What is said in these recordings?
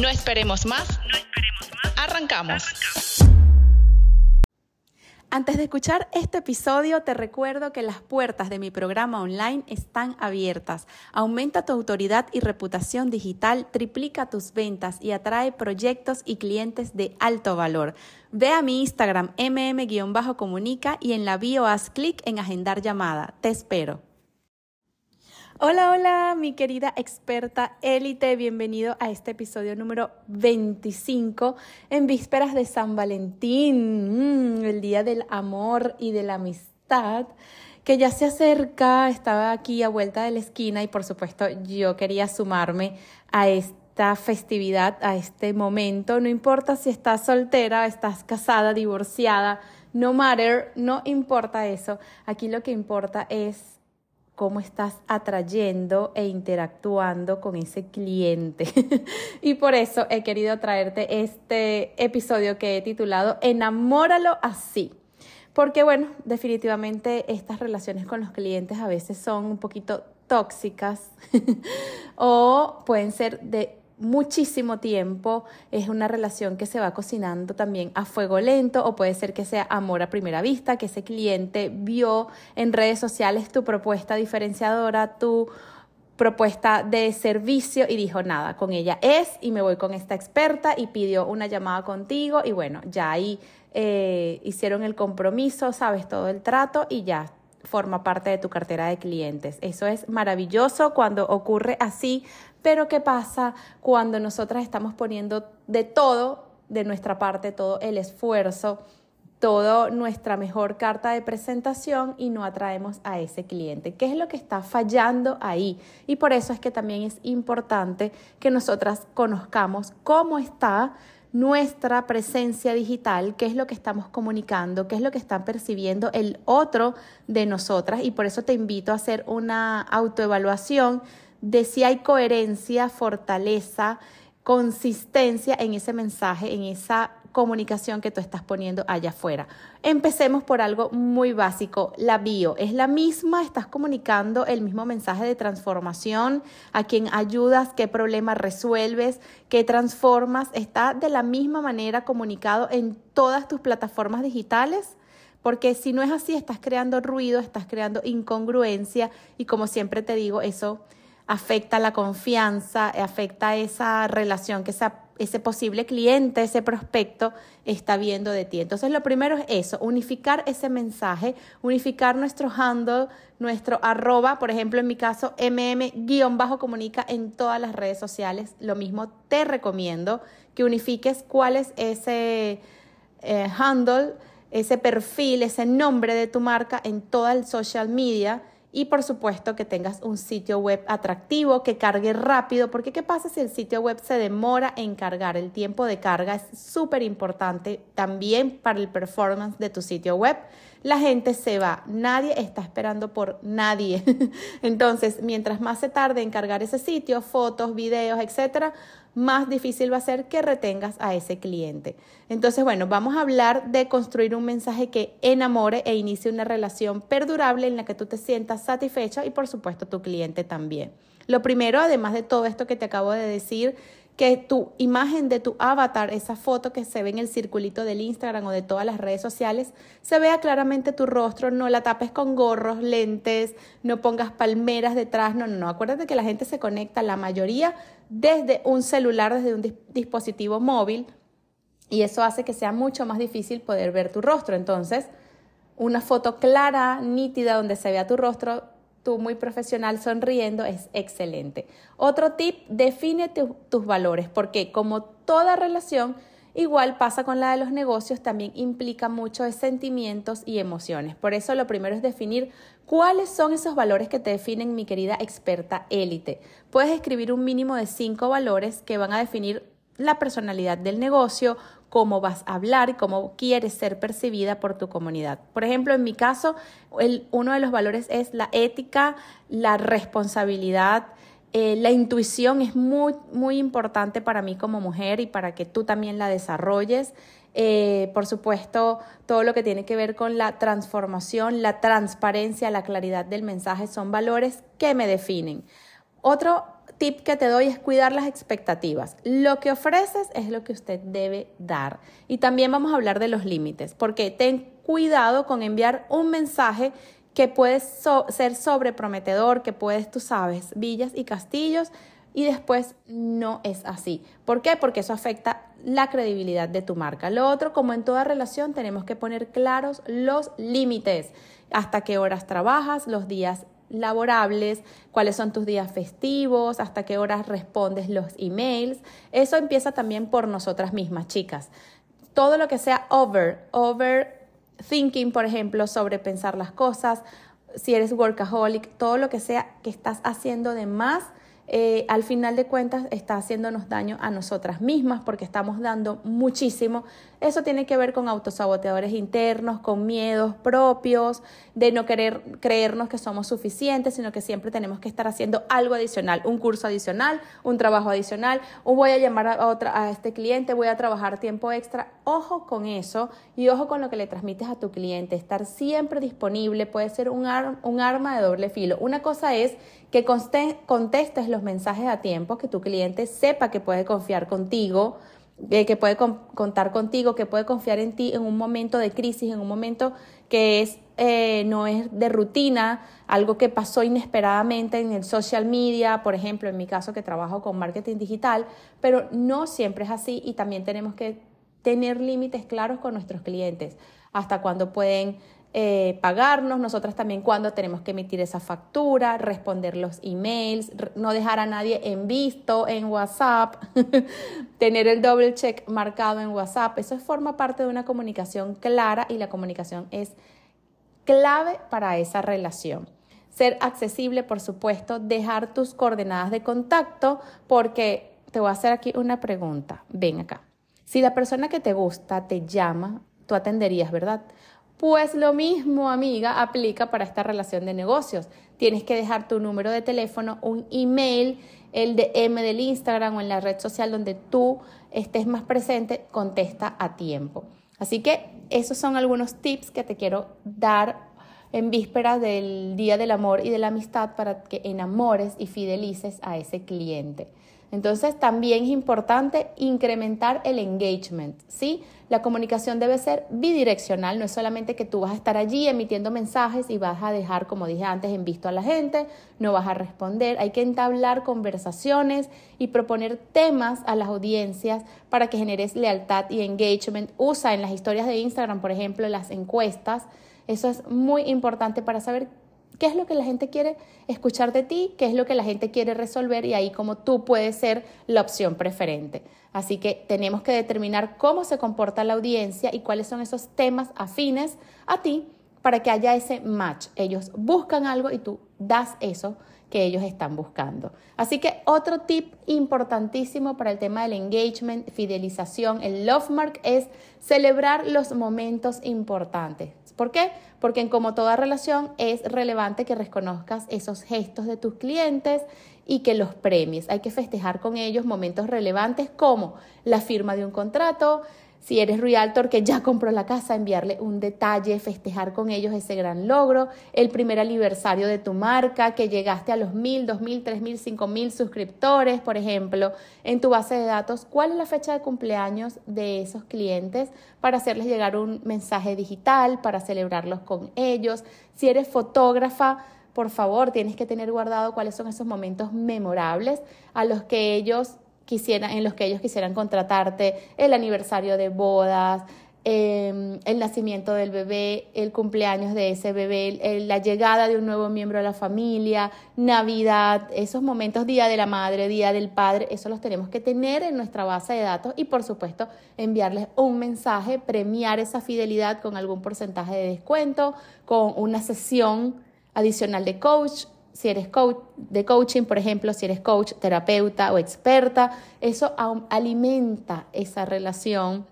No esperemos más. No esperemos más. Arrancamos. Antes de escuchar este episodio, te recuerdo que las puertas de mi programa online están abiertas. Aumenta tu autoridad y reputación digital, triplica tus ventas y atrae proyectos y clientes de alto valor. Ve a mi Instagram mm-comunica y en la bio haz clic en agendar llamada. Te espero. Hola, hola, mi querida experta élite, bienvenido a este episodio número 25 en vísperas de San Valentín, mm, el día del amor y de la amistad que ya se acerca, estaba aquí a vuelta de la esquina y por supuesto yo quería sumarme a esta festividad, a este momento, no importa si estás soltera, estás casada, divorciada, no matter, no importa eso, aquí lo que importa es cómo estás atrayendo e interactuando con ese cliente. y por eso he querido traerte este episodio que he titulado Enamóralo así. Porque bueno, definitivamente estas relaciones con los clientes a veces son un poquito tóxicas o pueden ser de muchísimo tiempo, es una relación que se va cocinando también a fuego lento o puede ser que sea amor a primera vista, que ese cliente vio en redes sociales tu propuesta diferenciadora, tu propuesta de servicio y dijo, nada, con ella es y me voy con esta experta y pidió una llamada contigo y bueno, ya ahí eh, hicieron el compromiso, sabes todo el trato y ya forma parte de tu cartera de clientes. Eso es maravilloso cuando ocurre así, pero ¿qué pasa cuando nosotras estamos poniendo de todo, de nuestra parte, todo el esfuerzo, toda nuestra mejor carta de presentación y no atraemos a ese cliente? ¿Qué es lo que está fallando ahí? Y por eso es que también es importante que nosotras conozcamos cómo está nuestra presencia digital, qué es lo que estamos comunicando, qué es lo que está percibiendo el otro de nosotras. Y por eso te invito a hacer una autoevaluación de si hay coherencia, fortaleza, consistencia en ese mensaje, en esa comunicación que tú estás poniendo allá afuera. Empecemos por algo muy básico, la bio. Es la misma, estás comunicando el mismo mensaje de transformación, a quien ayudas, qué problema resuelves, qué transformas. Está de la misma manera comunicado en todas tus plataformas digitales. Porque si no es así, estás creando ruido, estás creando incongruencia y como siempre te digo, eso afecta la confianza, afecta esa relación que ese posible cliente, ese prospecto está viendo de ti. Entonces, lo primero es eso, unificar ese mensaje, unificar nuestro handle, nuestro arroba, por ejemplo, en mi caso, mm-comunica en todas las redes sociales. Lo mismo te recomiendo que unifiques cuál es ese eh, handle, ese perfil, ese nombre de tu marca en toda el social media y por supuesto que tengas un sitio web atractivo, que cargue rápido, porque ¿qué pasa si el sitio web se demora en cargar? El tiempo de carga es súper importante también para el performance de tu sitio web la gente se va, nadie está esperando por nadie. Entonces, mientras más se tarde en cargar ese sitio, fotos, videos, etcétera, más difícil va a ser que retengas a ese cliente. Entonces, bueno, vamos a hablar de construir un mensaje que enamore e inicie una relación perdurable en la que tú te sientas satisfecha y por supuesto tu cliente también. Lo primero, además de todo esto que te acabo de decir, que tu imagen de tu avatar, esa foto que se ve en el circulito del Instagram o de todas las redes sociales, se vea claramente tu rostro, no la tapes con gorros, lentes, no pongas palmeras detrás, no, no, no. Acuérdate que la gente se conecta, la mayoría, desde un celular, desde un dispositivo móvil. y eso hace que sea mucho más difícil poder ver tu rostro. Entonces, una foto clara, nítida, donde se vea tu rostro, muy profesional sonriendo, es excelente. Otro tip, define tus valores, porque como toda relación, igual pasa con la de los negocios, también implica mucho de sentimientos y emociones. Por eso lo primero es definir cuáles son esos valores que te definen, mi querida experta élite. Puedes escribir un mínimo de cinco valores que van a definir la personalidad del negocio, cómo vas a hablar cómo quieres ser percibida por tu comunidad. Por ejemplo, en mi caso, uno de los valores es la ética, la responsabilidad, eh, la intuición es muy, muy importante para mí como mujer y para que tú también la desarrolles. Eh, por supuesto, todo lo que tiene que ver con la transformación, la transparencia, la claridad del mensaje son valores que me definen. Otro tip que te doy es cuidar las expectativas. Lo que ofreces es lo que usted debe dar. Y también vamos a hablar de los límites, porque ten cuidado con enviar un mensaje que puede ser sobreprometedor, que puedes, tú sabes, villas y castillos, y después no es así. ¿Por qué? Porque eso afecta la credibilidad de tu marca. Lo otro, como en toda relación, tenemos que poner claros los límites. Hasta qué horas trabajas, los días laborables, cuáles son tus días festivos, hasta qué horas respondes los emails. Eso empieza también por nosotras mismas, chicas. Todo lo que sea over, over thinking, por ejemplo, sobre pensar las cosas, si eres workaholic, todo lo que sea que estás haciendo de más, eh, al final de cuentas está haciéndonos daño a nosotras mismas porque estamos dando muchísimo. Eso tiene que ver con autosaboteadores internos, con miedos propios, de no querer creernos que somos suficientes, sino que siempre tenemos que estar haciendo algo adicional, un curso adicional, un trabajo adicional, o voy a llamar a, otra, a este cliente, voy a trabajar tiempo extra. Ojo con eso y ojo con lo que le transmites a tu cliente. Estar siempre disponible puede ser un, un arma de doble filo. Una cosa es que contestes los mensajes a tiempo, que tu cliente sepa que puede confiar contigo, eh, que puede contar contigo, que puede confiar en ti en un momento de crisis, en un momento que es, eh, no es de rutina, algo que pasó inesperadamente en el social media, por ejemplo, en mi caso que trabajo con marketing digital, pero no siempre es así y también tenemos que tener límites claros con nuestros clientes, hasta cuándo pueden eh, pagarnos, nosotras también cuando tenemos que emitir esa factura, responder los emails, no dejar a nadie en visto en WhatsApp, tener el double check marcado en WhatsApp, eso forma parte de una comunicación clara y la comunicación es clave para esa relación. Ser accesible, por supuesto, dejar tus coordenadas de contacto, porque te voy a hacer aquí una pregunta. Ven acá. Si la persona que te gusta te llama, tú atenderías, ¿verdad? Pues lo mismo, amiga, aplica para esta relación de negocios. Tienes que dejar tu número de teléfono, un email, el DM del Instagram o en la red social donde tú estés más presente, contesta a tiempo. Así que esos son algunos tips que te quiero dar en víspera del Día del Amor y de la Amistad para que enamores y fidelices a ese cliente. Entonces también es importante incrementar el engagement, ¿sí? La comunicación debe ser bidireccional, no es solamente que tú vas a estar allí emitiendo mensajes y vas a dejar, como dije antes, en visto a la gente, no vas a responder, hay que entablar conversaciones y proponer temas a las audiencias para que generes lealtad y engagement. Usa en las historias de Instagram, por ejemplo, las encuestas. Eso es muy importante para saber qué es lo que la gente quiere escuchar de ti, qué es lo que la gente quiere resolver y ahí como tú puedes ser la opción preferente. Así que tenemos que determinar cómo se comporta la audiencia y cuáles son esos temas afines a ti para que haya ese match. Ellos buscan algo y tú das eso que ellos están buscando. Así que otro tip importantísimo para el tema del engagement, fidelización, el love mark es celebrar los momentos importantes. ¿Por qué? Porque como toda relación es relevante que reconozcas esos gestos de tus clientes y que los premies. Hay que festejar con ellos momentos relevantes como la firma de un contrato, si eres realtor que ya compró la casa, enviarle un detalle, festejar con ellos ese gran logro, el primer aniversario de tu marca, que llegaste a los mil, dos mil, tres mil, cinco mil suscriptores, por ejemplo, en tu base de datos, cuál es la fecha de cumpleaños de esos clientes para hacerles llegar un mensaje digital, para celebrarlos con ellos. Si eres fotógrafa, por favor, tienes que tener guardado cuáles son esos momentos memorables a los que ellos quisieran, en los que ellos quisieran contratarte, el aniversario de bodas, em, el nacimiento del bebé, el cumpleaños de ese bebé, la llegada de un nuevo miembro de la familia, Navidad, esos momentos, Día de la Madre, Día del Padre, eso los tenemos que tener en nuestra base de datos y por supuesto enviarles un mensaje, premiar esa fidelidad con algún porcentaje de descuento, con una sesión adicional de coach si eres coach de coaching, por ejemplo, si eres coach, terapeuta o experta, eso alimenta esa relación,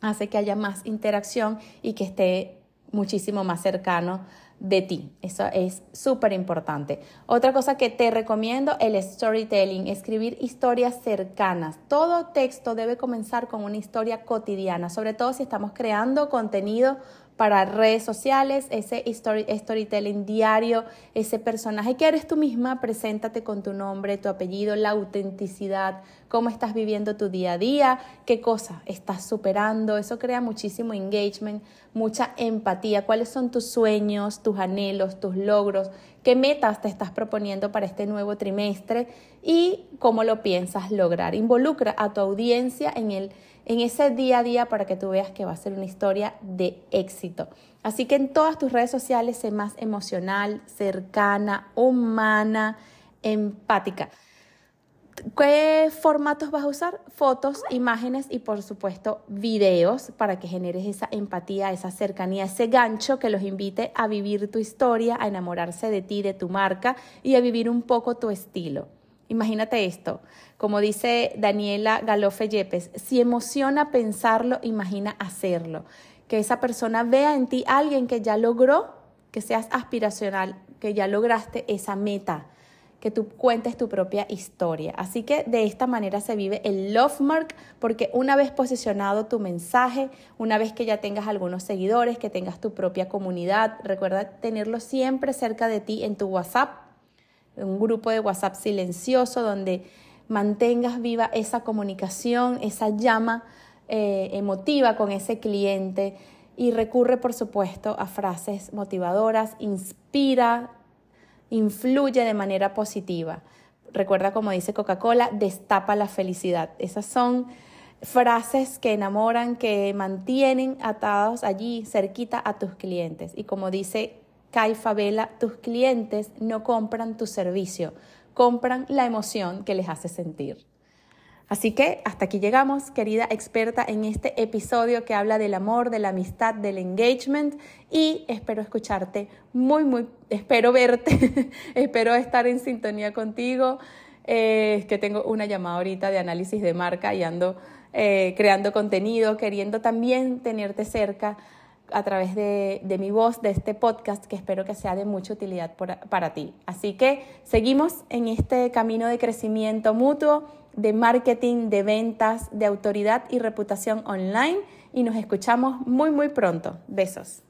hace que haya más interacción y que esté muchísimo más cercano de ti. Eso es súper importante. Otra cosa que te recomiendo, el storytelling, escribir historias cercanas. Todo texto debe comenzar con una historia cotidiana, sobre todo si estamos creando contenido para redes sociales, ese storytelling diario, ese personaje que eres tú misma, preséntate con tu nombre, tu apellido, la autenticidad, cómo estás viviendo tu día a día, qué cosa estás superando. Eso crea muchísimo engagement, mucha empatía. ¿Cuáles son tus sueños, tus anhelos, tus logros? ¿Qué metas te estás proponiendo para este nuevo trimestre? Y cómo lo piensas lograr. Involucra a tu audiencia en el en ese día a día para que tú veas que va a ser una historia de éxito. Así que en todas tus redes sociales sé más emocional, cercana, humana, empática. ¿Qué formatos vas a usar? Fotos, imágenes y por supuesto videos para que generes esa empatía, esa cercanía, ese gancho que los invite a vivir tu historia, a enamorarse de ti, de tu marca y a vivir un poco tu estilo. Imagínate esto, como dice Daniela Galofe Yepes, si emociona pensarlo, imagina hacerlo. Que esa persona vea en ti alguien que ya logró, que seas aspiracional, que ya lograste esa meta, que tú cuentes tu propia historia. Así que de esta manera se vive el Love Mark, porque una vez posicionado tu mensaje, una vez que ya tengas algunos seguidores, que tengas tu propia comunidad, recuerda tenerlo siempre cerca de ti en tu WhatsApp un grupo de WhatsApp silencioso donde mantengas viva esa comunicación, esa llama eh, emotiva con ese cliente y recurre, por supuesto, a frases motivadoras, inspira, influye de manera positiva. Recuerda, como dice Coca-Cola, destapa la felicidad. Esas son frases que enamoran, que mantienen atados allí cerquita a tus clientes. Y como dice Kai Favela, tus clientes no compran tu servicio, compran la emoción que les hace sentir. Así que hasta aquí llegamos, querida experta, en este episodio que habla del amor, de la amistad, del engagement y espero escucharte muy, muy, espero verte, espero estar en sintonía contigo. Es eh, que tengo una llamada ahorita de análisis de marca y ando eh, creando contenido, queriendo también tenerte cerca a través de, mi voz, de este podcast, que espero que sea de mucha utilidad para ti. Así que seguimos en este camino de crecimiento mutuo, de marketing, de ventas, de autoridad y reputación online y nos escuchamos muy, muy pronto. Besos.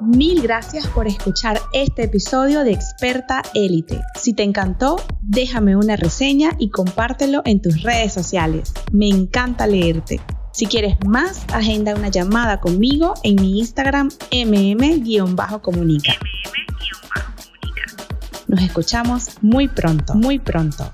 Mil gracias por escuchar este episodio de Experta Élite. Si te encantó, déjame una reseña y compártelo en tus redes sociales. Me encanta leerte. Si quieres más, agenda una llamada conmigo en mi Instagram mm-comunica. Nos escuchamos muy pronto, muy pronto.